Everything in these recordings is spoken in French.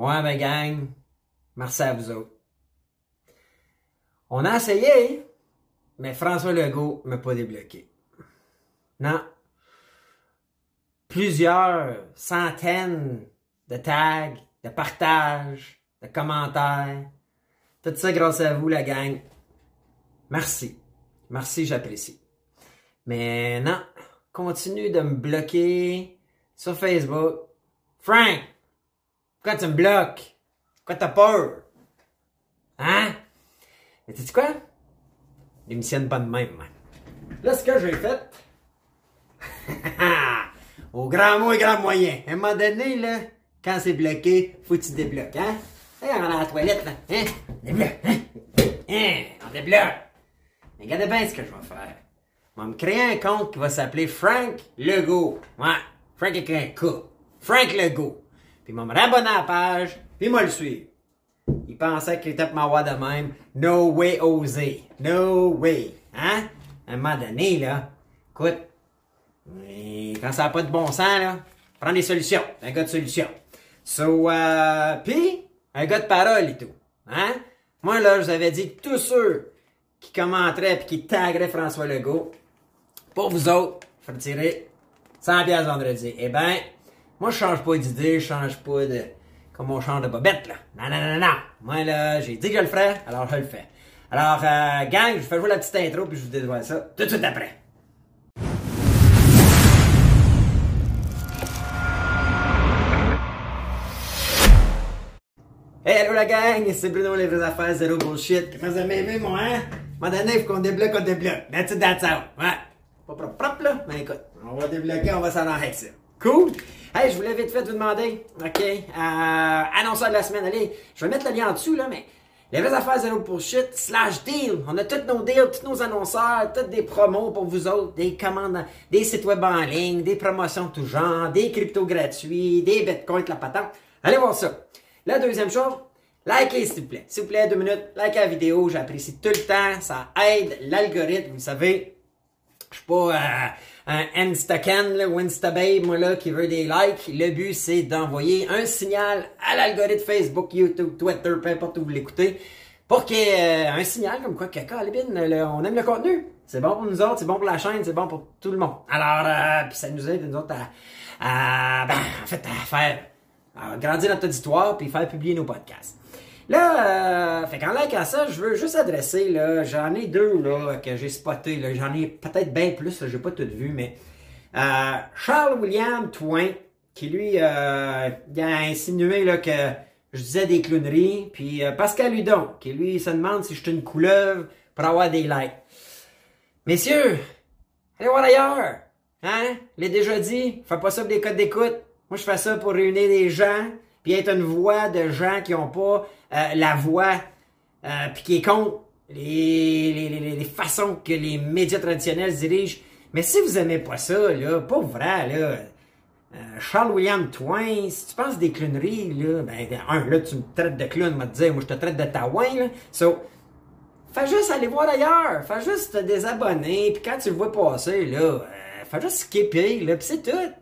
Ouais, ben gang, merci à vous autres. On a essayé, mais François Legault m'a pas débloqué. Non. Plusieurs centaines de tags, de partages, de commentaires. Tout ça grâce à vous, la gang. Merci. Merci, j'apprécie. Mais non, continue de me bloquer sur Facebook. Frank, pourquoi tu me bloques? Pourquoi t'as peur? Hein? Mais tu quoi? Démissionne pas de même. Là, ce que j'ai fait, au grand mot et grand moyen. À un moment donné, là, quand c'est bloqué, faut que tu débloques, hein? Hey, on est à la toilette, là. Hein? Débloque, hein? Hein? On débloque. Mais regardez bien ce que je vais faire. Je vais me créer un compte qui va s'appeler Frank Legault. Ouais, Frank avec un K. Frank Legault. Puis je vais me à la page, puis moi le suivre. Il pensait qu'il était ma voix de même. No way osé. No way. Hein? À un moment donné, là, écoute, quand ça n'a pas de bon sens, là, prends des solutions. Un gars de solution. So, euh, pis, un gars de parole et tout. Hein? Moi, là, je vous avais dit que tous ceux qui commenteraient et qui tagueraient François Legault, pour vous autres, faut tirer 100 pièces vendredi. Eh ben, moi, je change pas d'idée, je change pas de, comme on change de bobette, là. Non, non, non, non. Moi, là, j'ai dit que je le ferais, alors je le fais. Alors, euh, gang, je fais jouer la petite intro puis je vous dévoile ça tout de suite après. Hey, allô la gang, c'est Bruno les vraies affaires, zéro bullshit. Comment vous avez moi, hein? À un moment donné, faut qu'on débloque, on débloque. That's it, that's out. Ouais. Pas propre, propre, là, mais écoute, on va débloquer, on va s'en avec ça. Cool? Hey, je voulais vite fait vous demander, OK, euh, annonceur de la semaine, allez, je vais mettre le lien en dessous, là, mais les vraies affaires zéro bullshit slash deal. On a tous nos deals, tous nos annonceurs, toutes des promos pour vous autres, des commandes, des sites web en ligne, des promotions de tout genre, des cryptos gratuits, des bitcoins, la patente. Allez voir ça. La deuxième chose, likez s'il vous plaît. S'il vous plaît, deux minutes, likez la vidéo, j'apprécie tout le temps, ça aide l'algorithme, vous savez. Je suis pas euh, un Instacan là, ou Instababe, moi là, qui veut des likes. Le but, c'est d'envoyer un signal à l'algorithme Facebook, YouTube, Twitter, peu importe où vous l'écoutez, pour qu'il euh, un signal comme quoi, caca, on aime le contenu. C'est bon pour nous autres, c'est bon pour la chaîne, c'est bon pour tout le monde. Alors, euh, puis ça nous aide, nous autres, à, ben, faire à grandir notre auditoire puis faire publier nos podcasts. Là, euh, fait qu'en like à ça, je veux juste adresser, là, j'en ai deux là, que j'ai spoté, là, j'en ai peut-être bien plus, là, j'ai pas tout vu, mais euh, Charles William Twain, qui lui euh, il a insinué là, que je disais des clowneries, puis euh, Pascal Hudon, qui lui se demande si je suis une couleuvre pour avoir des likes. Messieurs, allez voir ailleurs. Hein? L'ai déjà dit, fais pas ça pour des codes d'écoute. Moi, je fais ça pour réunir des gens, puis être une voix de gens qui ont pas euh, la voix, euh, puis qui est contre les, les, les, les façons que les médias traditionnels se dirigent. Mais si vous aimez pas ça, là, pas vrai, là, euh, Charles William Twain, si tu penses des clowneries, là, ben, un, là, tu me traites de clown, te dire, moi, je te traite de taouin, là. So, Fais juste aller voir ailleurs. Fais juste te désabonner. Puis quand tu le vois passer, là, euh, fais juste skipper, là, pis c'est tout.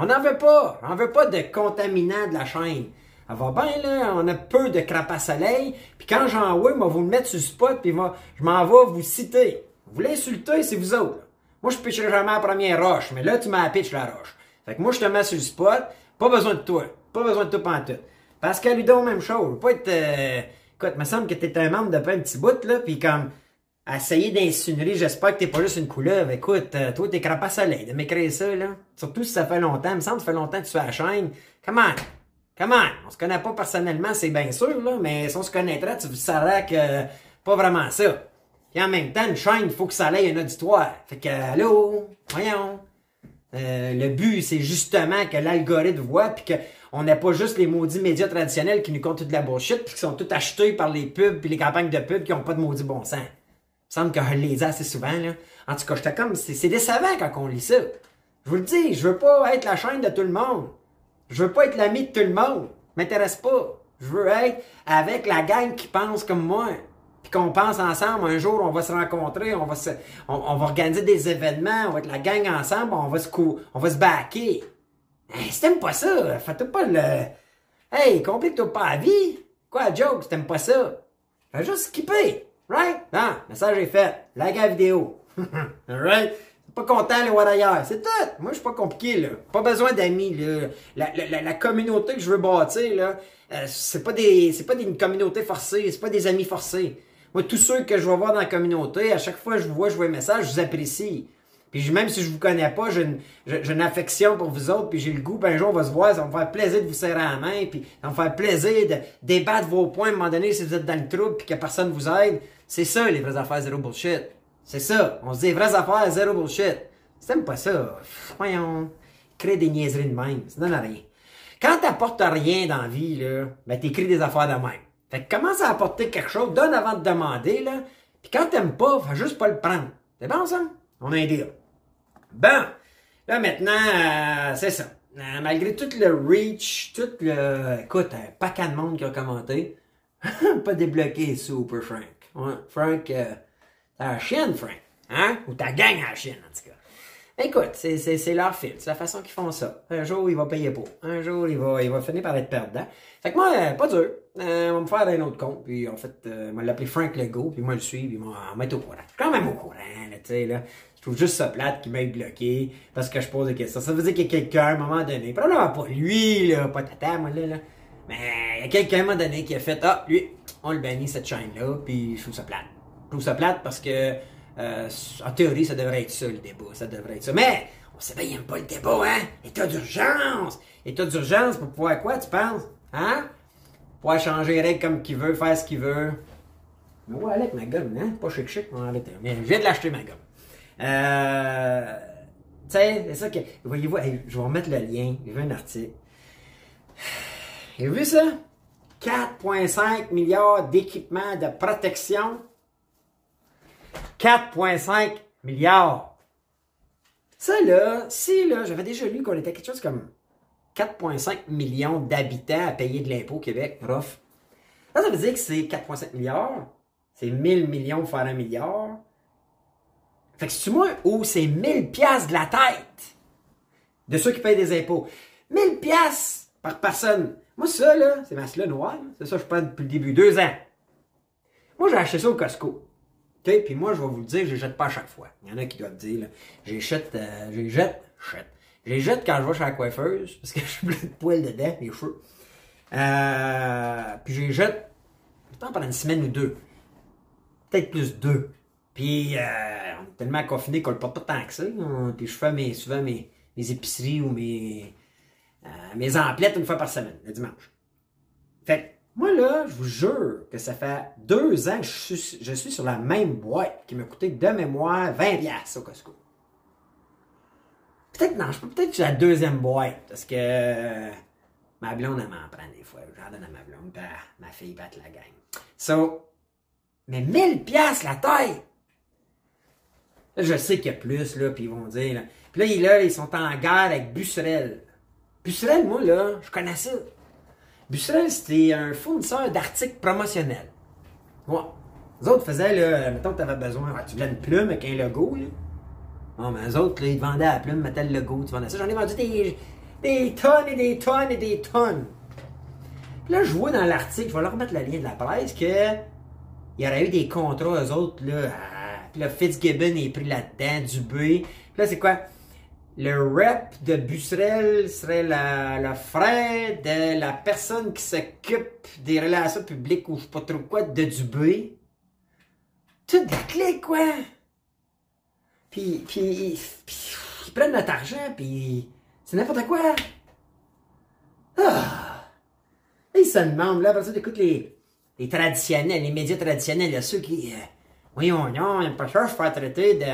On n'en veut pas. On veut pas de contaminants de la chaîne. Ça va bien, là, on a peu de crapes soleil. Puis quand j'en vois, moi, vous me mettre sur le spot, puis moi, je m'en vais vous citer. Vous l'insultez, c'est vous autres. Moi, je pitcherai jamais la première roche, mais là, tu m'as pitch la roche. Fait que moi, je te mets sur le spot. Pas besoin de toi. Pas besoin de toi pantoute. Pascal Ludon, même chose. Pas être... euh, Écoute, me semble que t'es un membre depuis un petit bout, là, puis comme essayer d'insinuer, j'espère que t'es pas juste une couleuvre. Écoute, euh, toi, t'es crapace soleil de m'écrire ça, là. Surtout si ça fait longtemps. Il me semble que ça fait longtemps que tu es à la chaîne. Comment? Comment? On se connaît pas personnellement, c'est bien sûr, là, mais si on se connaîtrait, tu saurais que pas vraiment ça. Puis en même temps, une chaîne, il faut que ça aille un auditoire. Fait que, allô? Voyons. Euh, le but, c'est justement que l'algorithme voit, puis qu'on n'a pas juste les maudits médias traditionnels qui nous comptent toute de la bullshit, puis qui sont tous achetés par les pubs, puis les campagnes de pubs qui ont pas de maudit bon sens. Il me semble que je ai assez souvent, là. En tout cas, j'étais comme, c'est décevant quand on lit ça. Je vous le dis, je veux pas être la chaîne de tout le monde. Je veux pas être l'ami de tout le monde. M'intéresse pas. Je veux être avec la gang qui pense comme moi. Puis qu'on pense ensemble, un jour, on va se rencontrer, on va se, on, va organiser des événements, on va être la gang ensemble, on va se cou, on va se backer. Hey, si t'aimes pas ça, fais-toi pas le, Hey, complique-toi pas la vie. Quoi, joke, si t'aimes pas ça? Fais juste skipper. Right? Non, message est fait. Like la vidéo. Alright? Pas content, le voir ailleurs. C'est tout. Moi, je suis pas compliqué, là. Pas besoin d'amis. La, la, la, communauté que je veux bâtir, là, euh, c'est pas des, c'est pas des, une communauté forcée. C'est pas des amis forcés. Moi, tous ceux que je vais voir dans la communauté, à chaque fois que je vous vois, je vois un message, je vous apprécie. Puis même si je vous connais pas, j'ai une, j'ai une affection pour vous autres, puis j'ai le goût, ben un jour on va se voir, ça va me faire plaisir de vous serrer la main, puis ça va me faire plaisir de débattre vos points à un moment donné si vous êtes dans le trouble, puis que personne vous aide. C'est ça, les vraies affaires zéro bullshit. C'est ça. On se dit vraies affaires zéro bullshit. C'est même pas ça. Voyons. Crée des niaiseries de même. Ça donne rien. Quand t'apportes rien dans la vie, là, ben t'écris des affaires de même. Fait que commence à apporter quelque chose, donne avant de demander, là. Puis quand t'aimes pas, fais juste pas le prendre. C'est bon, ça? On a un deal. Bon. Là, maintenant, euh, c'est ça. Euh, malgré tout le reach, tout le... Écoute, un paquet de monde qui a commenté. pas débloqué Super Frank. Ouais, Frank, euh, t'as la chienne, Frank. Hein? Ou ta gang à la chienne, en tout cas. Écoute, c'est leur fil, c'est la façon qu'ils font ça. Un jour, il va payer pour. Un jour, il va, finir par être perdant. Fait que moi, euh, pas dur. Euh, on va me faire un autre compte, puis en fait, euh, on va l'appeler Frank Lego, puis moi le suis, puis on mettre au courant. Je suis quand même au courant, là, tu sais, là. Je trouve juste ça plate qui m'ait bloqué parce que je pose des questions. Ça veut dire qu'il y a quelqu'un, à un moment donné, probablement pas lui, là, pas tata, moi, là, là. Mais il y a quelqu'un, à un moment donné, qui a fait, ah, lui, on le bannit, cette chaîne-là, puis je trouve ça plate. Je trouve ça plate parce que euh, en théorie, ça devrait être ça, le débat. Ça devrait être ça. Mais, on sait bien, il n'aime pas le débat, hein? État d'urgence! État d'urgence pour pouvoir quoi, tu penses? Hein? Pouvoir changer les règles comme qu'il veut, faire ce qu'il veut. Mais ouais, avec ma gomme, hein? Pas chic chic, on arrêter. Mais je viens de l'acheter, ma gomme. Euh. Tu sais, c'est ça que. Voyez-vous, je vais remettre le lien. J'ai un article. J'ai vu ça? 4,5 milliards d'équipements de protection 4,5 milliards. Ça, là, si, là, j'avais déjà lu qu'on était quelque chose comme 4,5 millions d'habitants à payer de l'impôt au Québec, rough. Là, ça veut dire que c'est 4,5 milliards. C'est 1000 millions pour faire un milliard. Fait que c'est moi ou c'est 1000 piastres de la tête de ceux qui payent des impôts? 1000 piastres par personne. Moi, ça, là, c'est ma là noire. C'est ça que je prends depuis le début. Deux ans. Moi, j'ai acheté ça au Costco. Puis moi, je vais vous le dire, je les jette pas à chaque fois. Il y en a qui doivent dire, là, jette, euh, j'ai jette, jette. J'ai jette quand je vais chez la coiffeuse, parce que je suis plein de poils dedans, les cheveux. Euh, puis j'ai jette, temps pendant une semaine ou deux. Peut-être plus deux. Puis euh, on est tellement confiné qu'on le porte pas tant que ça. Hein. Puis je fais mes, souvent mes, mes épiceries ou mes, euh, mes emplettes une fois par semaine, le dimanche. Fait moi, là, je vous jure que ça fait deux ans que je suis, sur la même boîte qui m'a coûté de mémoire 20 au Costco. Peut-être, non, peut-être que j'ai la deuxième boîte parce que euh, ma blonde, elle m'en prend des fois. J'en donne à ma blonde, ma fille batte la gang. So, mais 1000 pièces la taille! Là, je sais qu'il y a plus, là, puis ils vont dire, là. Puis là, ils sont en guerre avec Busserel. Busserel, moi, là, je connais ça. Busserel, c'était un fournisseur d'articles promotionnels. Ouais. Les autres faisaient, là, mettons que tu avais besoin, tu voulais une plume avec un logo, là. Bon, mais les autres, là, ils vendaient la plume, mettaient le logo, tu vendais ça. J'en ai vendu des, des tonnes et des tonnes et des tonnes. Puis là, je vois dans l'article, je vais leur remettre le lien de la presse, que il y aurait eu des contrats, eux autres, là. Puis là, Fitzgibbon est pris là-dedans, Dubé. Puis là, c'est quoi? Le rep de Busserel serait la, frère de la personne qui s'occupe des relations publiques ou je sais pas trop quoi de Dubé. Tout la clé, quoi. Puis, puis, ils prennent notre argent, puis c'est n'importe quoi. Ah! Ils se demandent, là, après ça, écoutes les, les traditionnels, les médias traditionnels, a ceux qui, euh, voyons, non, ils pas cher, je faire traiter de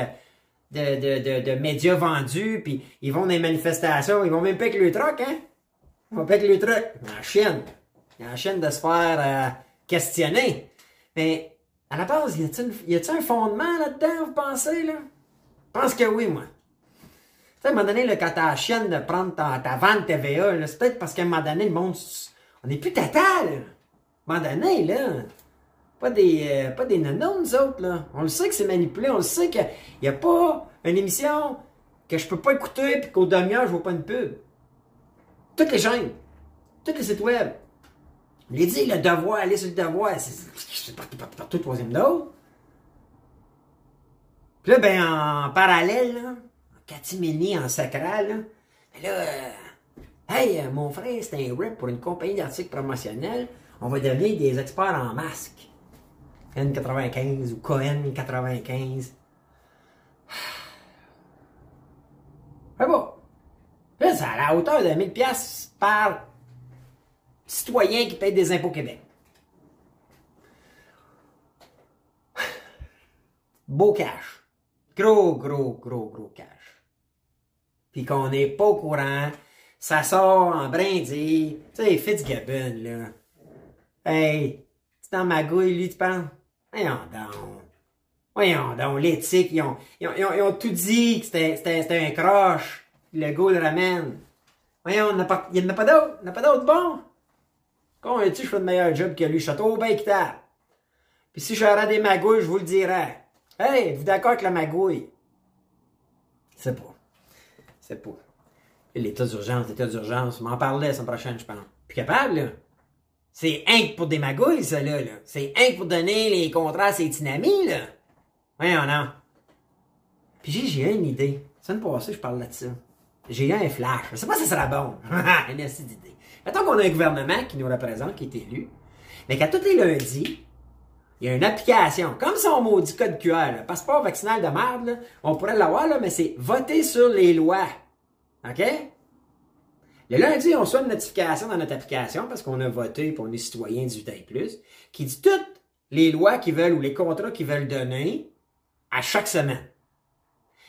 de, de, de, de, médias vendus, puis ils vont dans les manifestations, ils vont même pas avec le truc, hein? Ils vont pas avec le truc. En Chine. Il y a en Chine de se faire euh, questionner. Mais, à la base, y a-t-il un fondement là-dedans, vous pensez, là? Je pense que oui, moi. Tu sais, à un moment donné, là, quand t'as la chienne de prendre ta, vente TVA, c'est peut-être parce qu'à un moment donné, le monde, on n'est plus total. À un moment donné, là, pas des, euh, pas des nous autres, là. On le sait que c'est manipulé, on le sait qu'il n'y a pas une émission que je peux pas écouter puis qu'au demi-heure, je vois pas une pub. Toutes les chaînes, tous les sites web, l'ai dit, le devoir, aller sur le devoir, c'est partout, partout, partout, troisième dose. Puis là, ben, en parallèle, en catimini, en sacral, là, ben là, euh, hey, mon frère, c'est un rep pour une compagnie d'articles promotionnels. On va devenir des experts en masques. N95 ou Cohen 95. Ah bon. C'est à la hauteur de 1000 pièces par citoyen qui paye des impôts Québec. Beau cash. Gros, gros, gros, gros cash. Puis qu'on n'est pas au courant, ça sort en brindille. Tu sais, Fitzgibbon, là. Hey, c'est dans ma gouille, lui, tu penses? Voyons donc. Voyons donc, l'éthique, ils ont, ils, ont, ils, ont, tout dit que c'était un croche. Le goût le ramène. Voyons, il n'y en a pas d'autres. Il n'y en a pas d'autres bons. Comment tu je fais de meilleur job que lui? Château bien équitable. Puis si j'aurais des magouilles, je vous le dirais. Hey, êtes-vous d'accord avec la magouille? C'est pas. C'est pas. L'état d'urgence, l'état d'urgence, m'en parlait la semaine prochaine, je pense. Plus capable, là. C'est un pour des magouilles, ça, là. là. C'est un pour donner les contrats à ses dynamis, là. Voyons, non. Puis j'ai, une idée. Ça me passée, je parle de ça. J'ai un flash. Je sais pas si ça sera bon. une d'idée. Mettons qu'on a un gouvernement qui nous représente, qui est élu, mais qu'à tous les lundis, il y a une application, comme son maudit code QR, le passeport vaccinal de merde, on pourrait l'avoir, là, mais c'est voter sur les lois. OK? Le lundi, on reçoit une notification dans notre application parce qu'on a voté pour les citoyens 18 ans et plus, qui dit toutes les lois qu'ils veulent ou les contrats qu'ils veulent donner à chaque semaine.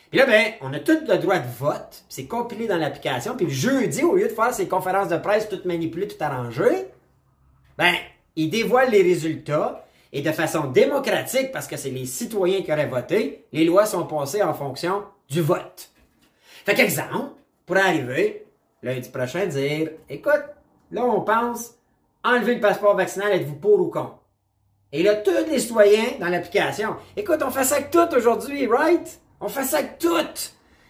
Puis là, ben, on a tout le droit de vote. C'est compilé dans l'application. Puis le jeudi, au lieu de faire ces conférences de presse toutes manipulées, tout arrangées, ben, ils dévoilent les résultats. Et de façon démocratique, parce que c'est les citoyens qui auraient voté, les lois sont passées en fonction du vote. Fait qu'exemple, pour arriver, lundi prochain, dire, écoute, là, on pense, enlever le passeport vaccinal, êtes-vous pour ou contre? Et là, tous les citoyens dans l'application, écoute, on fait ça avec tout aujourd'hui, right? On fait ça avec tout.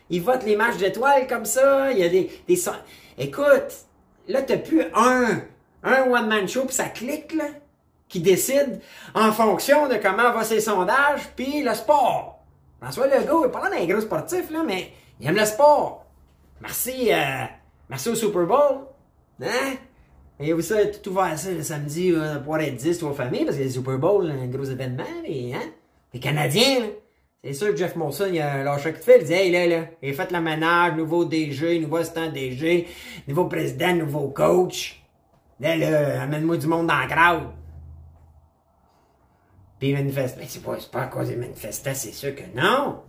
Ils votent les matchs d'étoiles comme ça. Il y a des, des Écoute, là, t'as plus un, un one-man show, puis ça clique, là, qui décide en fonction de comment va ses sondages, puis le sport. François Legault, il parle d'un gros sportif, là, mais il aime le sport. Merci, euh, merci au Super Bowl. Hein? Et vous savez, tout ouvert ça le samedi, on va pouvoir être 10 aux familles, parce que le Super Bowl, un gros événement, et, hein? Les Canadiens, là. C'est sûr que Jeff Molson, il a lâché de fait. Il dit, hey, là, là, il fait la ménage, nouveau DG, nouveau assistant DG, nouveau président, nouveau coach. Là, là, amène-moi du monde dans la crowd. Puis il manifeste. Mais c'est pas, pas à cause des manifestants, c'est sûr que non.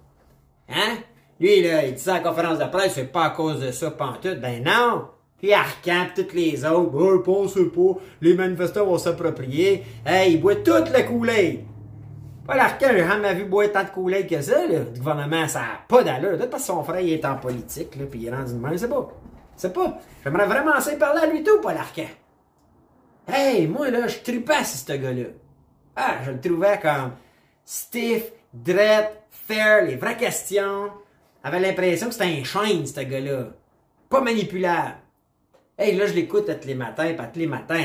Hein? Lui, là, il dit ça à la conférence de presse, c'est pas à cause de ça, pantoute. Ben non! Puis Arcan, pis toutes les autres, pensez pas, les manifestants vont s'approprier. Hey, ils boivent toute la coulée. Pas l'arcan, j'ai jamais vu boire tant de coulées que ça. Le gouvernement, ça n'a pas d'allure. Peut-être parce que son frère, il est en politique, là, puis il est rendu de main, c'est pas. C'est pas. J'aimerais vraiment essayer de parler à lui tout, pas l'arcan. Hey, moi, là, je tripais sur ce gars-là. Ah, je le trouvais comme stiff, dread, fair, les vraies questions. J'avais l'impression que c'était un chaîne, ce gars-là. Pas manipulable. Hey, là, je l'écoute tous les matins, pas tous les matins.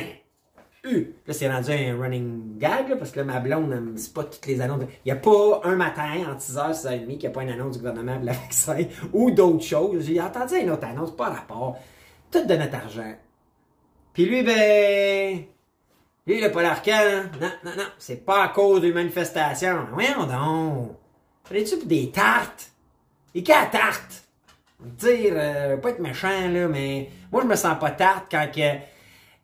U. Là, c'est rendu un running gag, parce que là, ma blonde, c'est pas toutes les annonces. Il n'y a pas un matin, en 6h, 6h30, qu'il n'y a pas une annonce du gouvernement pour la vaccin ou d'autres choses. J'ai entendu une autre annonce, pas rapport. Tout de notre argent. Puis lui, ben. Lui, il a pas l'arcan. Non, non, non. C'est pas à cause d'une manifestation. Voyons donc. Fallait-tu des tartes? Et qu'à tarte? Dire, euh, pas être méchant, là, mais moi, je me sens pas tarte quand il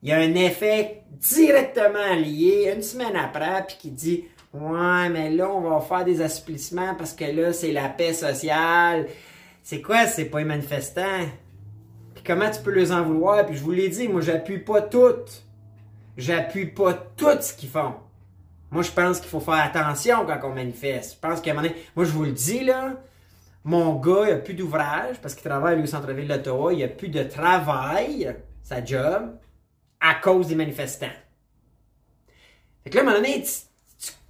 y a un effet directement lié une semaine après, puis qui dit Ouais, mais là, on va faire des assouplissements parce que là, c'est la paix sociale. C'est quoi, c'est pas les manifestants? Puis comment tu peux les en vouloir? Puis je vous l'ai dit, moi, j'appuie pas tout. J'appuie pas tout ce qu'ils font. Moi, je pense qu'il faut faire attention quand on manifeste. Je pense qu'à un moment moi, je vous le dis, là, mon gars, il a plus d'ouvrage parce qu'il travaille au centre-ville d'Ottawa. Il a plus de travail, sa job à cause des manifestants. Fait que là, à un moment donné,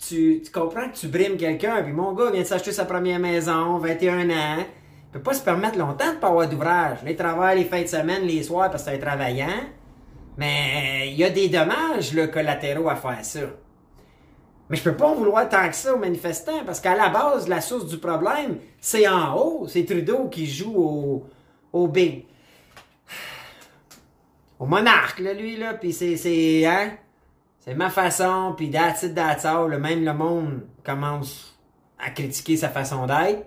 tu, comprends que tu brimes quelqu'un, puis mon gars vient de s'acheter sa première maison, 21 ans, il peut pas se permettre longtemps de pas avoir d'ouvrage. Il travaille les fins de semaine, les soirs, parce que c'est un travaillant. Mais il y a des dommages là, collatéraux à faire ça. Mais je peux pas en vouloir tant que ça aux manifestants, parce qu'à la base, la source du problème, c'est en haut. C'est Trudeau qui joue au, au big. Au monarque, là, lui, là, puis c'est, c'est, hein? C'est ma façon, puis that's it, that's. Même le monde commence à critiquer sa façon d'être,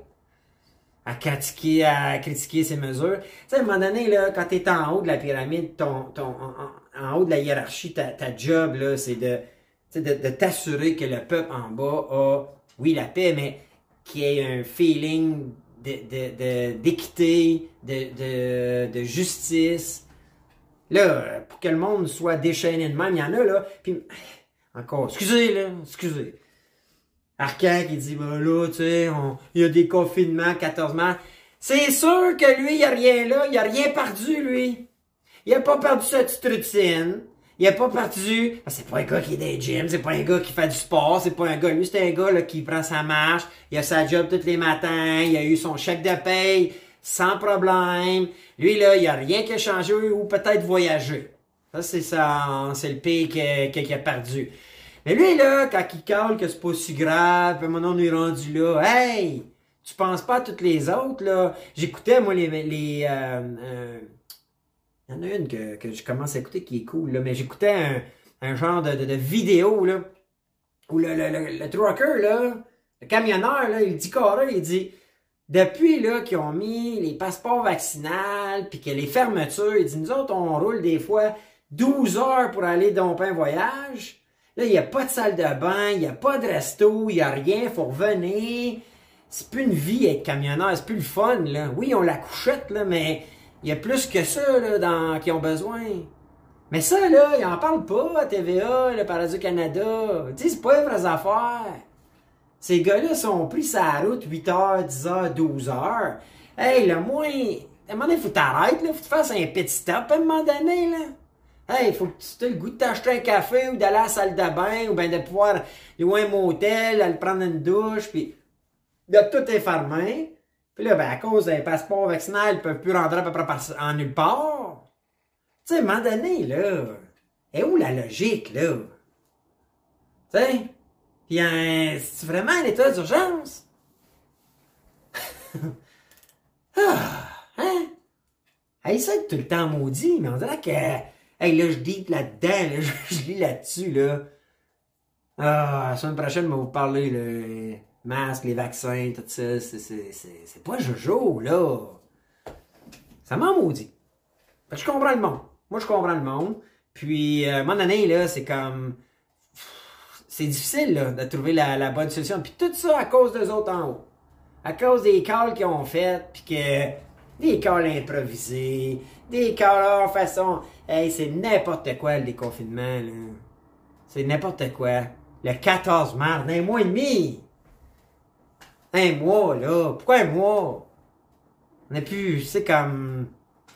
à critiquer, à critiquer ses mesures. Tu sais, à un moment donné, là, quand t'es en haut de la pyramide, ton, ton, en, haut de la hiérarchie, ta, ta job, là, c'est de, de, de t'assurer que le peuple en bas a, oui, la paix, mais qu'il y ait un feeling d'équité, de, de, de, justice. Là, pour que le monde soit déchaîné de même, il y en a, là. Puis, encore, excusez, là, excusez. Arcan qui dit, ben là, tu sais, il y a des confinements, 14 mars. C'est sûr que lui, il n'y a rien là, il a rien perdu, lui. Il a pas perdu sa petite routine. Il a pas perdu. C'est pas un gars qui est dans les gyms, c'est pas un gars qui fait du sport, c'est pas un gars. Lui, c'est un gars là, qui prend sa marche, il a sa job tous les matins, il a eu son chèque de paye sans problème. Lui, là, il a rien qui a changé ou peut-être voyager. Ça, c'est ça, c'est le pays qu'il a perdu. Mais lui, là, quand il cale que c'est pas si grave, maintenant on est rendu là, hey! Tu penses pas à toutes les autres, là? J'écoutais, moi, les, les euh, euh, il y en a une que, que, je commence à écouter qui est cool, là, mais j'écoutais un, un, genre de, de, vidéo, là, où le, le, le, trucker, là, le camionneur, là, il dit carré, il dit, depuis, là, qu'ils ont mis les passeports vaccinaux, puis que les fermetures, il dit, nous autres, on roule des fois 12 heures pour aller domper un voyage. Là, il n'y a pas de salle de bain, il n'y a pas de resto, il n'y a rien, faut revenir. C'est plus une vie être camionneur, c'est plus le fun, là. Oui, on la couchette, là, mais il y a plus que ça là, dans, qui ont besoin. Mais ça, là, ils en parlent pas à TVA, le Paradis Canada. Tu sais, c'est pas les vraies affaires. Ces gars-là sont pris sa route 8h, 10h, 12h. Hey, le moins. À un moment donné, faut t'arrêter, là. Faut que tu fasses un petit stop à un moment donné, là. Hey, faut que tu aies le goût de t'acheter un café ou d'aller à la salle de bain ou bien de pouvoir louer un motel, aller prendre une douche, puis de tout est fermé. Puis là, ben, à cause d'un passeport vaccinal, ils peuvent plus rentrer à peu près en nulle part. Tu sais, à un moment donné, là, est où la logique, là? Tu? Puis, c'est vraiment un état d'urgence? ah, hein? Hey, ça tout le temps maudit, mais on dirait que, hey, là, je dis là-dedans, là, je, lis là-dessus, là. Ah, la semaine prochaine, je vais vous parler, là masques, les vaccins, tout ça, c'est pas Jojo, là. Ça m'a maudit. Fait que je comprends le monde. Moi, je comprends le monde. Puis, euh, à un moment donné, là, c'est comme... C'est difficile, là, de trouver la, la, bonne solution. Puis tout ça à cause des autres en haut. À cause des calls qu'ils ont fait, puis que... Des calls improvisés, des calls en façon... Hey, c'est n'importe quoi, le déconfinement, là. C'est n'importe quoi. Le 14 mars, d'un mois et demi. Un mois, là. Pourquoi un mois? On a plus, c'est comme,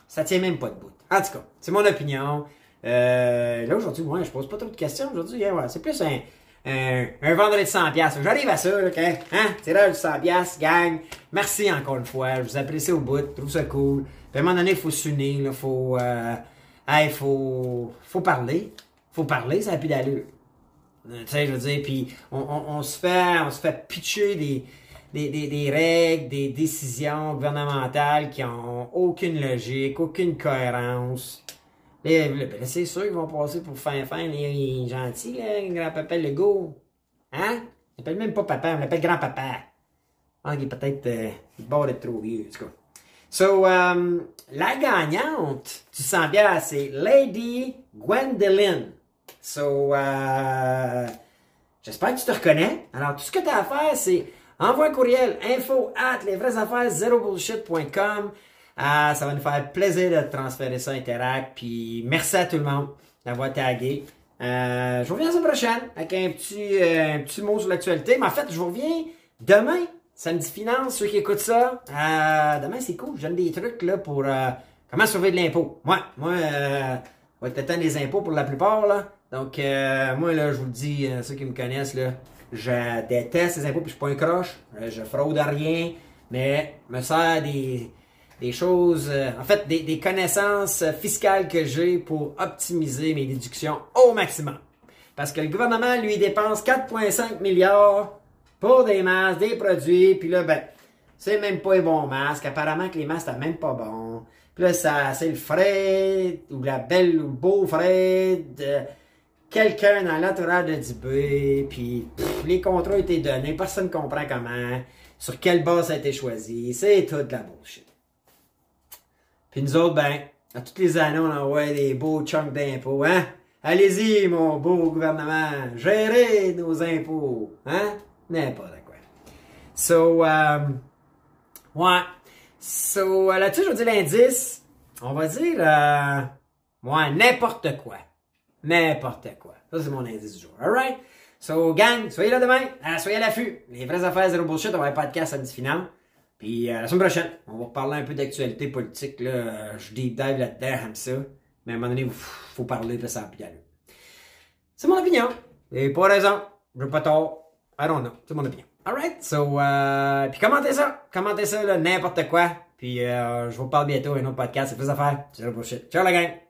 ça tient même pas de bout. En tout cas, c'est mon opinion. Euh, là, aujourd'hui, moi, je pose pas trop de questions aujourd'hui. Hein, c'est plus un, un, vendredi de 100 J'arrive à ça, OK? Hein? Tirage de 100 gang. Merci encore une fois. Je vous apprécie au bout. Je trouve ça cool. Puis à un moment donné, il faut s'unir. Il faut, euh, hey, faut, faut parler. faut parler, ça a plus d'allure. Tu sais, je veux dire, puis on, on, se fait, on se fait pitcher des des, règles, des décisions gouvernementales qui ont aucune logique, aucune cohérence. Ben, c'est sûr qu'ils vont passer pour fin fin, les gentils, grand-papa Legault. Hein? Il s'appelle même pas papa, on l'appelle grand-papa. Ah, il est peut-être euh, bord d'être trop vieux, en tout cas. So, um, la gagnante tu sens bien, c'est Lady Gwendolyn. So, uh, j'espère que tu te reconnais. Alors, tout ce que tu as à faire, c'est Envoie un courriel info at lesvraisaffaires0bullshit.com. Ah, ça va nous faire plaisir de transférer ça à Interact. Puis merci à tout le monde d'avoir tagué. Euh, je reviens la semaine prochaine avec un petit, euh, un petit mot sur l'actualité. Mais en fait, je vous reviens demain, samedi finance, ceux qui écoutent ça. Euh, demain, c'est cool. Donne des trucs là pour euh, comment sauver de l'impôt. Moi, moi, euh, va être des impôts pour la plupart. là. Donc, moi, là, je vous le dis, ceux qui me connaissent, là, je déteste les impôts, puis je suis pas un croche. Euh, je fraude à rien, mais me sers des, choses, euh, en fait, des, connaissances fiscales que j'ai pour optimiser mes déductions au maximum. Parce que le gouvernement, lui, dépense 4,5 milliards pour des masques, des produits, puis là, ben, c'est même pas un bon masque. Apparemment que les masques, c'est même pas bon. Puis là, c'est le Fred, ou la belle, ou le beau euh, quelqu'un dans l'entourage de Dubé, puis les contrats ont été donnés, personne ne comprend comment, sur quelle base ça a été choisi. C'est tout de la bullshit. Puis nous autres, ben, à toutes les années, on envoie des beaux chunks d'impôts, hein? Allez-y, mon beau gouvernement, gérez nos impôts, hein? N'importe quoi. So, um, ouais. So, euh, là-dessus, je vais dire l'indice. On va dire, euh, ouais, n'importe quoi. N'importe quoi. Ça, c'est mon indice du jour. Alright? So, gang, soyez là demain. Euh, soyez à l'affût. Les vraies affaires, zéro bullshit. On va un podcast samedi final. Puis, euh, la semaine prochaine, on va reparler un peu d'actualité politique. Là. Euh, je deep dive là-dedans, comme ça. Mais à un moment donné, faut parler de ça. C'est mon opinion. Et pas raison. Je pas tort. I don't know. C'est mon opinion. Alright, so, euh, puis commentez ça. Commentez ça, n'importe quoi. Puis, euh, je vous parle bientôt un autre podcast. C'est plus à faire. C'est bullshit. Ciao, la gang!